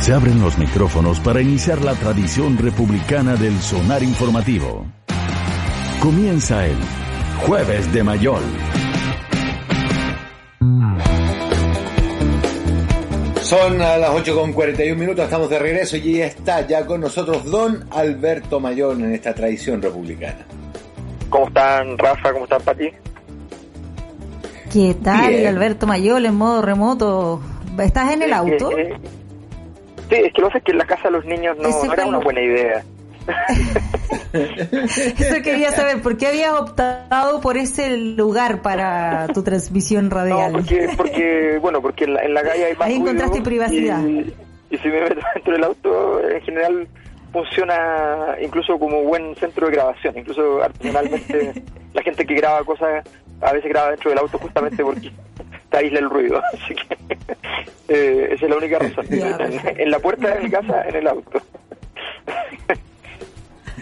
Se abren los micrófonos para iniciar la tradición republicana del sonar informativo. Comienza el Jueves de Mayol. Son a las 8 con 41 minutos, estamos de regreso y ya está ya con nosotros don Alberto Mayol en esta tradición republicana. ¿Cómo están Rafa? ¿Cómo están Pati? ¿Qué tal, Alberto Mayol en modo remoto? ¿Estás en el auto? Sí, es que lo sé que en la casa de los niños no, no era una buena idea. Eso quería saber, ¿por qué habías optado por ese lugar para tu transmisión radial? No, porque, porque bueno, porque en la, en la calle hay más Ahí encontraste privacidad. Y, y, si me meto dentro del auto, en general funciona incluso como buen centro de grabación. Incluso artesanalmente, la gente que graba cosas a veces graba dentro del auto justamente porque te aísla el ruido. Así que eh, esa es la única razón. en, en la puerta de mi casa, en el auto.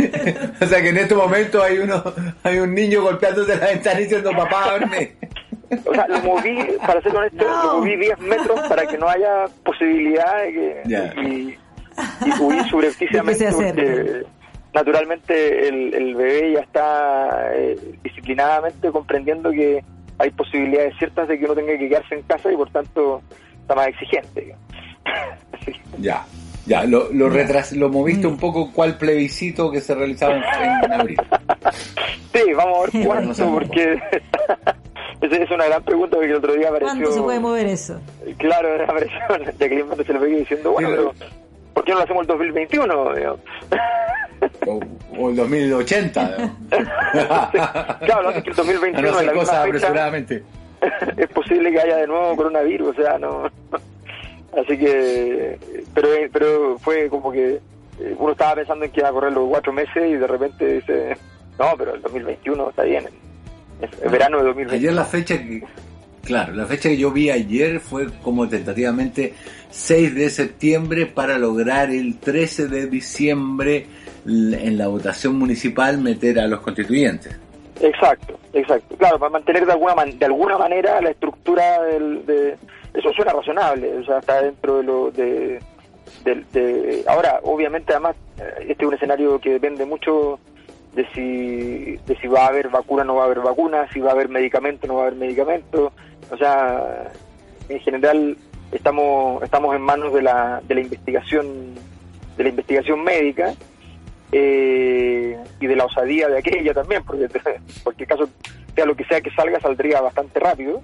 o sea que en este momento hay uno hay un niño golpeándose la ventana diciendo papá abre o sea lo moví para ser honesto no. lo moví 10 metros para que no haya posibilidad de que y, y huí subrepticiamente porque naturalmente el, el bebé ya está eh, disciplinadamente comprendiendo que hay posibilidades ciertas de que uno tenga que quedarse en casa y por tanto está más exigente. Así ya ya lo lo, retras, lo moviste un poco cuál plebiscito que se realizaba en, en abril Sí, vamos a ver cuánto, porque esa es una gran pregunta porque el otro día apareció... ¿Cuánto se puede mover eso? Claro, apareció Jacqueline se lo veía diciendo, bueno, Sí, pero ¿por qué no lo hacemos el 2021? O, o el 2080 ¿no? claro, lo hace que el 2021 A no hacer la fecha apresuradamente es posible que haya de nuevo coronavirus, o sea, no... Así que, pero, pero fue como que eh, uno estaba pensando en que iba a correr los cuatro meses y de repente dice, no, pero el 2021 está bien, es el verano de 2021. Ayer la fecha que, claro, la fecha que yo vi ayer fue como tentativamente 6 de septiembre para lograr el 13 de diciembre en la votación municipal meter a los constituyentes. Exacto, exacto. Claro, para mantener de alguna man- de alguna manera la estructura del, de eso suena razonable, o sea, está dentro de lo de, del- de- ahora obviamente además eh, este es un escenario que depende mucho de si de si va a haber vacuna o no va a haber vacuna, si va a haber medicamento o no va a haber medicamento, o sea, en general estamos estamos en manos de la de la investigación de la investigación médica eh, y de la osadía de aquella también, porque en cualquier caso, sea lo que sea que salga, saldría bastante rápido.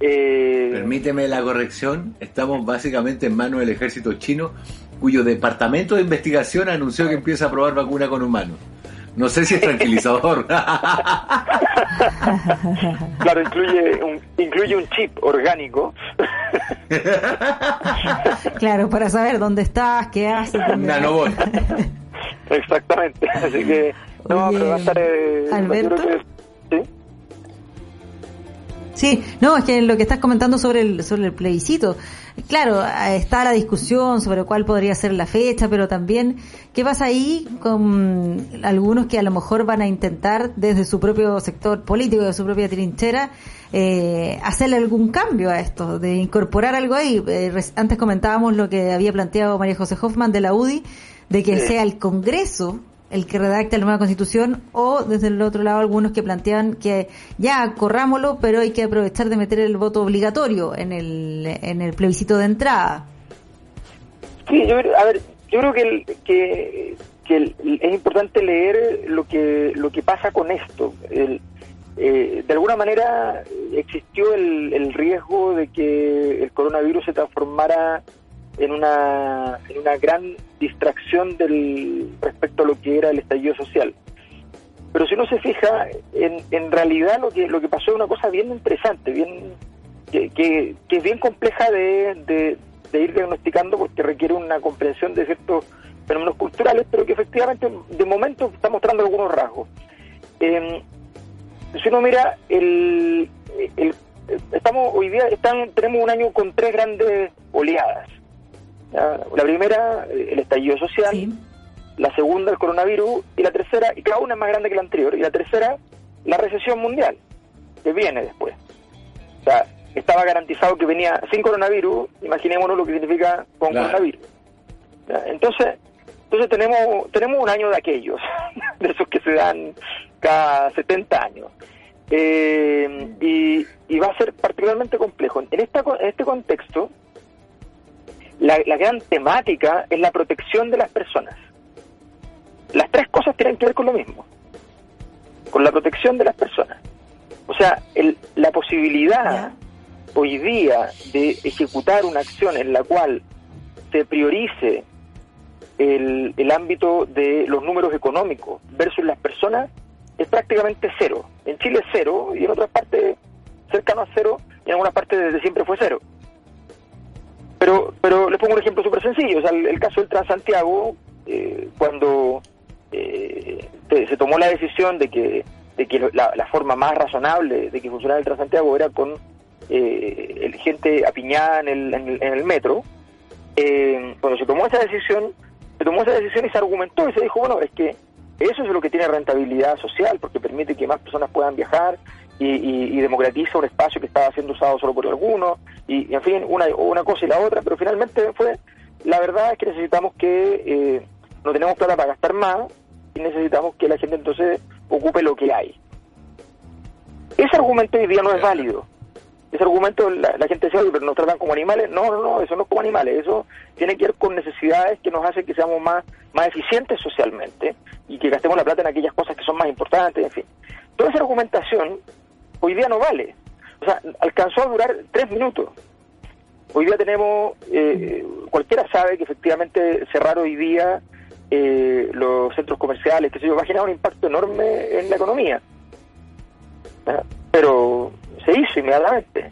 Eh, Permíteme la corrección, estamos básicamente en manos del ejército chino, cuyo departamento de investigación anunció que empieza a probar vacuna con humanos. No sé si es tranquilizador. claro, incluye un, incluye un chip orgánico. Claro, para saber dónde estás, qué haces. dónde- Nanobot. Exactamente. Así que, no, Oye, pero va a estar. eh, Alberto. que- ¿sí? Sí, no, es que lo que estás comentando sobre el, sobre el plebiscito, claro, está la discusión sobre cuál podría ser la fecha, pero también, ¿qué pasa ahí con algunos que a lo mejor van a intentar desde su propio sector político, de su propia trinchera, eh, hacerle algún cambio a esto, de incorporar algo ahí? Eh, antes comentábamos lo que había planteado María José Hoffman de la UDI, de que Sí. sea el Congreso el que redacte la nueva constitución o desde el otro lado algunos que plantean que ya corrámoslo pero hay que aprovechar de meter el voto obligatorio en el, en el plebiscito de entrada. Sí, yo, a ver, yo creo que, el- que, que el- es importante leer lo que lo que pasa con esto. El- eh, de alguna manera existió el, el riesgo de que el coronavirus se transformara en una, en una gran distracción del respecto a lo que era el estallido social. Pero si uno se fija, en, en realidad lo que lo que pasó es una cosa bien interesante, bien que, que, que es bien compleja de, de, ir diagnosticando porque requiere una comprensión de ciertos fenómenos culturales, pero que efectivamente de momento está mostrando algunos rasgos. Eh, si uno mira, el, el- estamos hoy día están, tenemos un año con tres grandes oleadas. ¿Ya? La primera, el estallido social, Sí. la segunda, el coronavirus, y la tercera, y cada una es más grande que la anterior, y la tercera, la recesión mundial, que viene después. O sea, estaba garantizado que venía sin coronavirus, imaginémonos lo que significa con Claro. coronavirus. Entonces, entonces tenemos, tenemos un año de aquellos, de esos que se dan cada 70 años. Eh, y, va a ser particularmente complejo. En, esta, en este contexto, la, la gran temática es la protección de las personas. Las tres cosas tienen que ver con lo mismo, con la protección de las personas. O sea, el, la posibilidad hoy día de ejecutar una acción en la cual se priorice el, el ámbito de los números económicos versus las personas es prácticamente cero. En Chile es cero y en otras partes cercano a cero y en algunas partes desde siempre fue cero. Pero, pero les pongo un ejemplo súper sencillo. O sea, el, caso del Transantiago, eh, cuando eh, se tomó la decisión de que, de que la, la, forma más razonable de que funcionara el Transantiago era con eh, el gente apiñada en el, en el, metro, eh, cuando se tomó esa decisión, se tomó esa decisión y se argumentó y se dijo, bueno, es que eso es lo que tiene rentabilidad social, porque permite que más personas puedan viajar y, democratiza un espacio que estaba siendo usado solo por algunos, y, en fin, una, una cosa y la otra, pero finalmente fue, la verdad es que necesitamos que eh, no tenemos plata para gastar más y necesitamos que la gente entonces ocupe lo que hay. Ese argumento hoy día no es válido. Ese argumento la, gente dice, pero nos tratan como animales. No, no, no, eso no es como animales. Eso tiene que ver con necesidades que nos hacen que seamos más, más eficientes socialmente y que gastemos la plata en aquellas cosas que son más importantes, en fin. Toda esa argumentación hoy día no vale. O sea, alcanzó a durar tres minutos. Hoy día tenemos, eh, cualquiera sabe que efectivamente cerrar hoy día eh, los centros comerciales, que se yo, va un impacto enorme en la economía. Pero se hizo inmediatamente.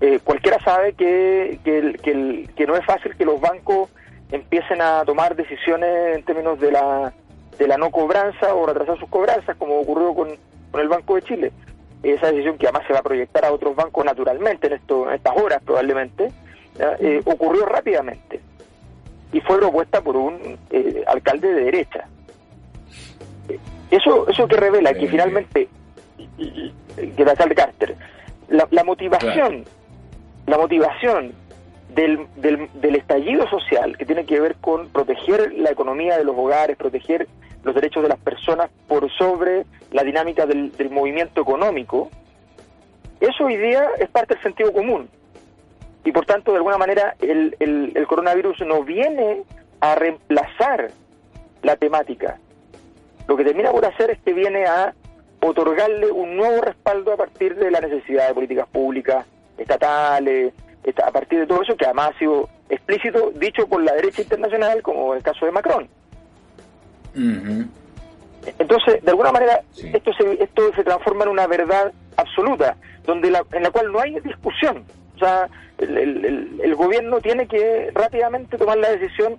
Eh, cualquiera sabe que, que, que, que, no es fácil que los bancos empiecen a tomar decisiones en términos de la, de la no cobranza o retrasar sus cobranzas, como ocurrió con, con el Banco de Chile esa decisión que además se va a proyectar a otros bancos naturalmente en, esto, en estas horas probablemente, eh, ocurrió rápidamente. Y fue propuesta por un eh, alcalde de derecha. Eso, eso que revela que finalmente, que el alcalde Carter, la, la motivación, la motivación del, del, del estallido social que tiene que ver con proteger la economía de los hogares, proteger los derechos de las personas por sobre la dinámica del, movimiento económico, eso hoy día es parte del sentido común. Y por tanto, de alguna manera, el, el, coronavirus no viene a reemplazar la temática. Lo que termina por hacer es que viene a otorgarle un nuevo respaldo a partir de la necesidad de políticas públicas, estatales, a partir de todo eso que además ha sido explícito, dicho por la derecha internacional, como el caso de Macron. Entonces, de alguna manera, esto, se, esto se transforma en una verdad absoluta, donde la, en la cual no hay discusión. O sea, el, gobierno tiene que rápidamente tomar la decisión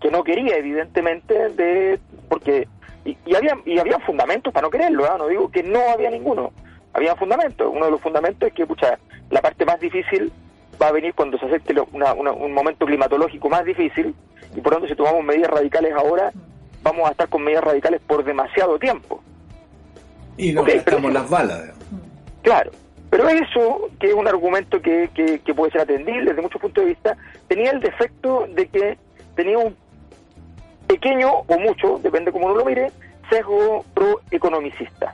que no quería, evidentemente, de porque y, había y había fundamentos para no quererlo, ¿ah? no digo que no había ninguno, había fundamentos. Uno de los fundamentos es que, pucha, la parte más difícil va a venir cuando se acepte un momento climatológico más difícil y por lo tanto si tomamos medidas radicales ahora vamos a estar con medidas radicales por demasiado tiempo. Y no okay, las balas. Claro, pero eso, que es un argumento que, que, puede ser atendible desde muchos puntos de vista, tenía el defecto de que tenía un pequeño o mucho, depende cómo uno lo mire, sesgo pro-economicista.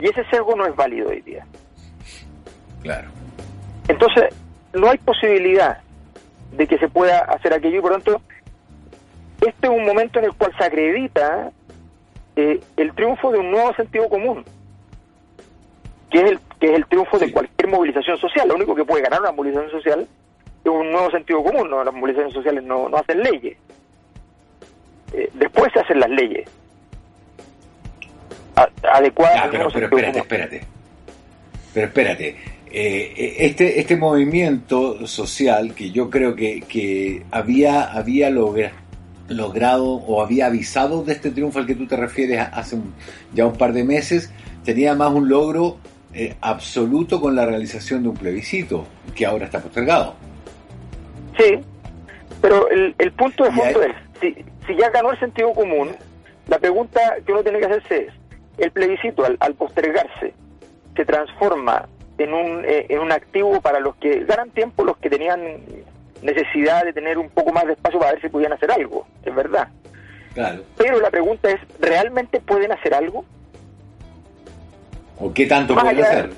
Y ese sesgo no es válido hoy día. Claro. Entonces, no hay posibilidad de que se pueda hacer aquello y por lo tanto este es un momento en el cual se acredita eh, el triunfo de un nuevo sentido común, que es el, que es el triunfo de cualquier movilización social. Lo único que puede ganar una movilización social es un nuevo sentido común, ¿no? las movilizaciones sociales no, no hacen leyes. Eh, después se hacen las leyes adecuadas. pero, pero espérate, espérate. Pero espérate. Eh, este, este movimiento social que yo creo que, que había, había logrado logrado o había avisado de este triunfo al que tú te refieres hace ya un par de meses, tenía más un logro eh, absoluto con la realización de un plebiscito, que ahora está postergado. Sí, pero el, el punto de fondo es, si, si ya ganó el sentido común, la pregunta que uno tiene que hacerse es, el plebiscito al, al postergarse se transforma en un, eh, en un activo para los que ganan tiempo, los que tenían necesidad de tener un poco más de espacio para ver si podían hacer algo, es verdad. Claro. Pero la pregunta es, ¿realmente pueden hacer algo? ¿O qué tanto Más pueden allá- hacer?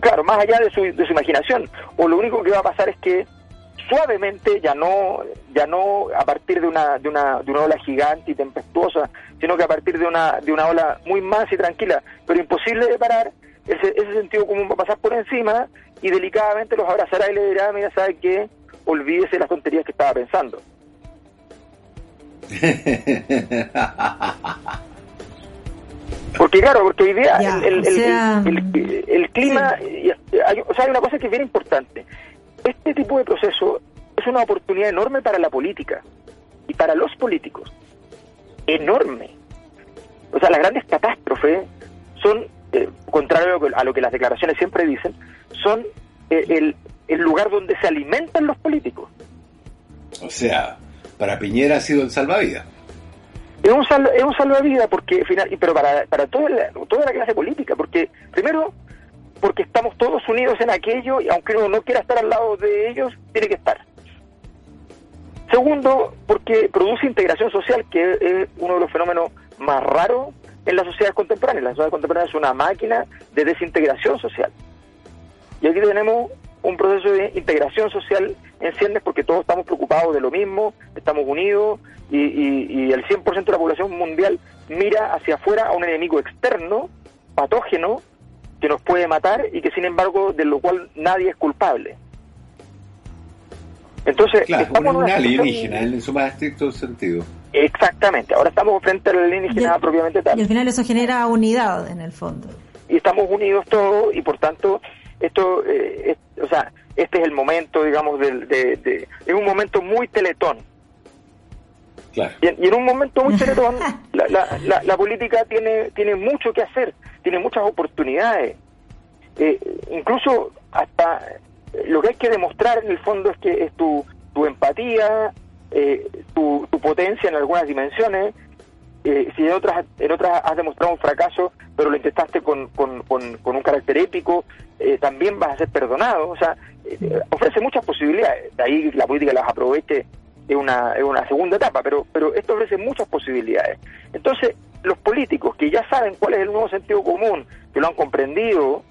Claro, más allá de su, de su imaginación. O lo único que va a pasar es que suavemente, ya no, ya no a partir de una, de una, de una ola gigante y tempestuosa, sino que a partir de una, de una ola muy mansa y tranquila, pero imposible de parar, ese, ese sentido común va a pasar por encima y delicadamente los abrazará y le dirá, mira, ¿sabe qué? Olvídese de las tonterías que estaba pensando. Porque claro, porque hoy día el, el- o el- sea, el- el clima, hay, o sea, hay una cosa que es bien importante. Este tipo de proceso es una oportunidad enorme para la política y para los políticos. Enorme. O sea, las grandes catástrofes son, eh, contrario a lo, que, a lo que las declaraciones siempre dicen, son eh, el, el lugar donde se alimentan los políticos. O sea, para Piñera ha sido el salvavidas. Es un, sal- es un salvavidas porque final, pero para, para toda, la, toda la clase política, porque primero porque estamos todos unidos en aquello y aunque uno no quiera estar al lado de ellos, tiene que estar. Segundo, porque produce integración social, que es uno de los fenómenos más raros en las sociedades contemporáneas. La sociedad contemporánea es una máquina de desintegración social. Y aquí tenemos un proceso de integración social en Ciendes porque todos estamos preocupados de lo mismo, estamos unidos y, y- y el 100% de la población mundial mira hacia afuera a un enemigo externo, patógeno, que nos puede matar y que sin embargo de lo cual nadie es culpable. Entonces, Claro, estamos en un, situación- alienígena en su más estricto sentido. Exactamente, ahora estamos frente al alienígena Y- propiamente tal. Y al final eso genera unidad en el fondo. y estamos unidos todos y por tanto esto eh, es- o sea este es el momento digamos del de, de- es un momento muy teletón Claro. y en, y en un momento muy teletón la, la, la, la política tiene tiene mucho que hacer tiene muchas oportunidades Eh, incluso hasta eh, lo que hay que demostrar en el fondo es que es tu, tu empatía eh, tu, tu potencia en algunas dimensiones eh, si en otras en otras has demostrado un fracaso, pero lo intentaste con, con, con, con un carácter épico, eh, también vas a ser perdonado. O sea, eh, ofrece muchas posibilidades. De ahí la política las aproveche es una, es una segunda etapa, pero, pero esto ofrece muchas posibilidades. Entonces, los políticos que ya saben cuál es el nuevo sentido común, que lo han comprendido,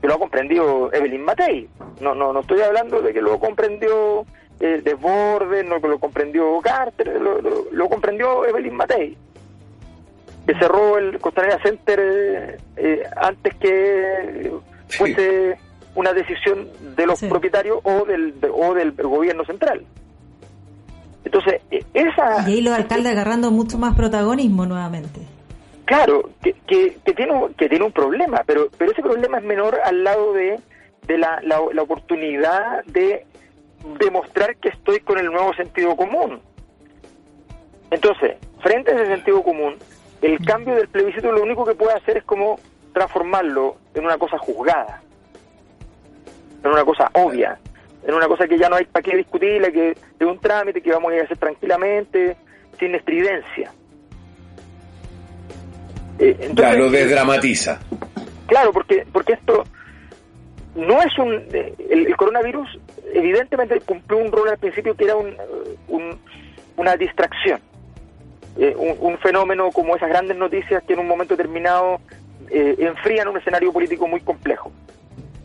que lo ha comprendido Evelyn Matei. No, no, no estoy hablando de que lo comprendió eh, Desbordes, no que lo comprendió Carter, lo- lo comprendió Evelyn Matei, que cerró el Costanera Center eh, eh, antes que Sí. fuese una decisión de los Sí. propietarios o del, de- o del gobierno central. Entonces, eh, esa... Y ahí los alcaldes agarrando mucho más protagonismo nuevamente. Claro, que, que, que tiene, un- que tiene un problema, pero, pero ese problema es menor al lado de, de la, la, la oportunidad de demostrar que estoy con el nuevo sentido común. Entonces, frente a ese sentido común, el cambio del plebiscito lo único que puede hacer es como transformarlo en una cosa juzgada, en una cosa obvia, en una cosa que ya no hay para qué discutirla, que es un trámite que vamos a ir a hacer tranquilamente, sin estridencia. Eh, entonces, Claro, lo desdramatiza. Claro, porque porque esto no es un eh, el, el coronavirus evidentemente cumplió un rol al principio que era un, un- una distracción, Eh, un, fenómeno como esas grandes noticias que en un momento determinado eh, enfrían un escenario político muy complejo.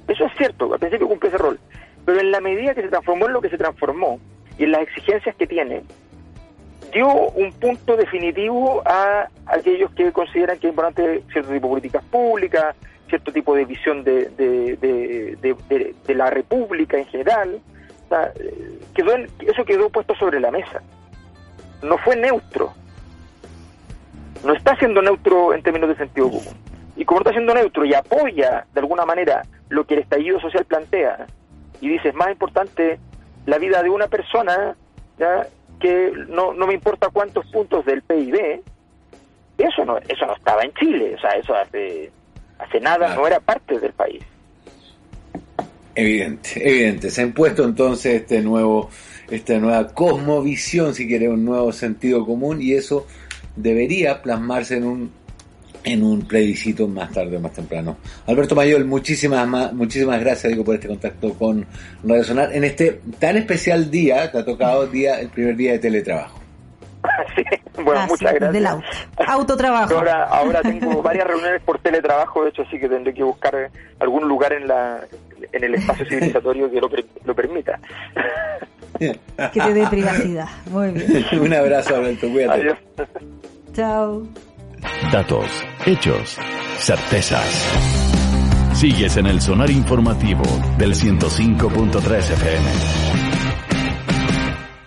Eso es cierto, al principio cumple ese rol, pero en la medida que se transformó en lo que se transformó y en las exigencias que tiene, dio un punto definitivo a aquellos que consideran que es importante cierto tipo de políticas públicas, cierto tipo de visión de, de, de, la república en general. Eh, quedó en- eso quedó puesto sobre la mesa. No fue neutro. No está siendo neutro en términos de sentido común. Y como está siendo neutro y apoya de alguna manera lo que el estallido social plantea, y dice es más importante la vida de una persona ¿ya? que no, no me importa cuántos puntos del PIB, eso no, eso no estaba en Chile, o sea, eso hace, hace nada Claro. no era parte del país. Evidente, evidente. Se ha impuesto entonces este nuevo, esta nueva cosmovisión, si quiere, un nuevo sentido común, y eso debería plasmarse en un en un plebiscito más tarde o más temprano. Alberto Mayol, muchísimas muchísimas gracias digo por este contacto con Radio Sonar en este tan especial día, te ha tocado día el primer día de teletrabajo. Sí, bueno, muchas gracias. Del auto. Autotrabajo. Ahora, ahora tengo varias reuniones por teletrabajo, de hecho, así que tendré que buscar algún lugar en la en el espacio civilizatorio que lo, lo permita. Que te dé privacidad. Muy bien. Un abrazo, Alberto. Cuídate. Adiós. Chao. Datos, hechos, certezas. Sigues en el sonar informativo del 105.3 FM.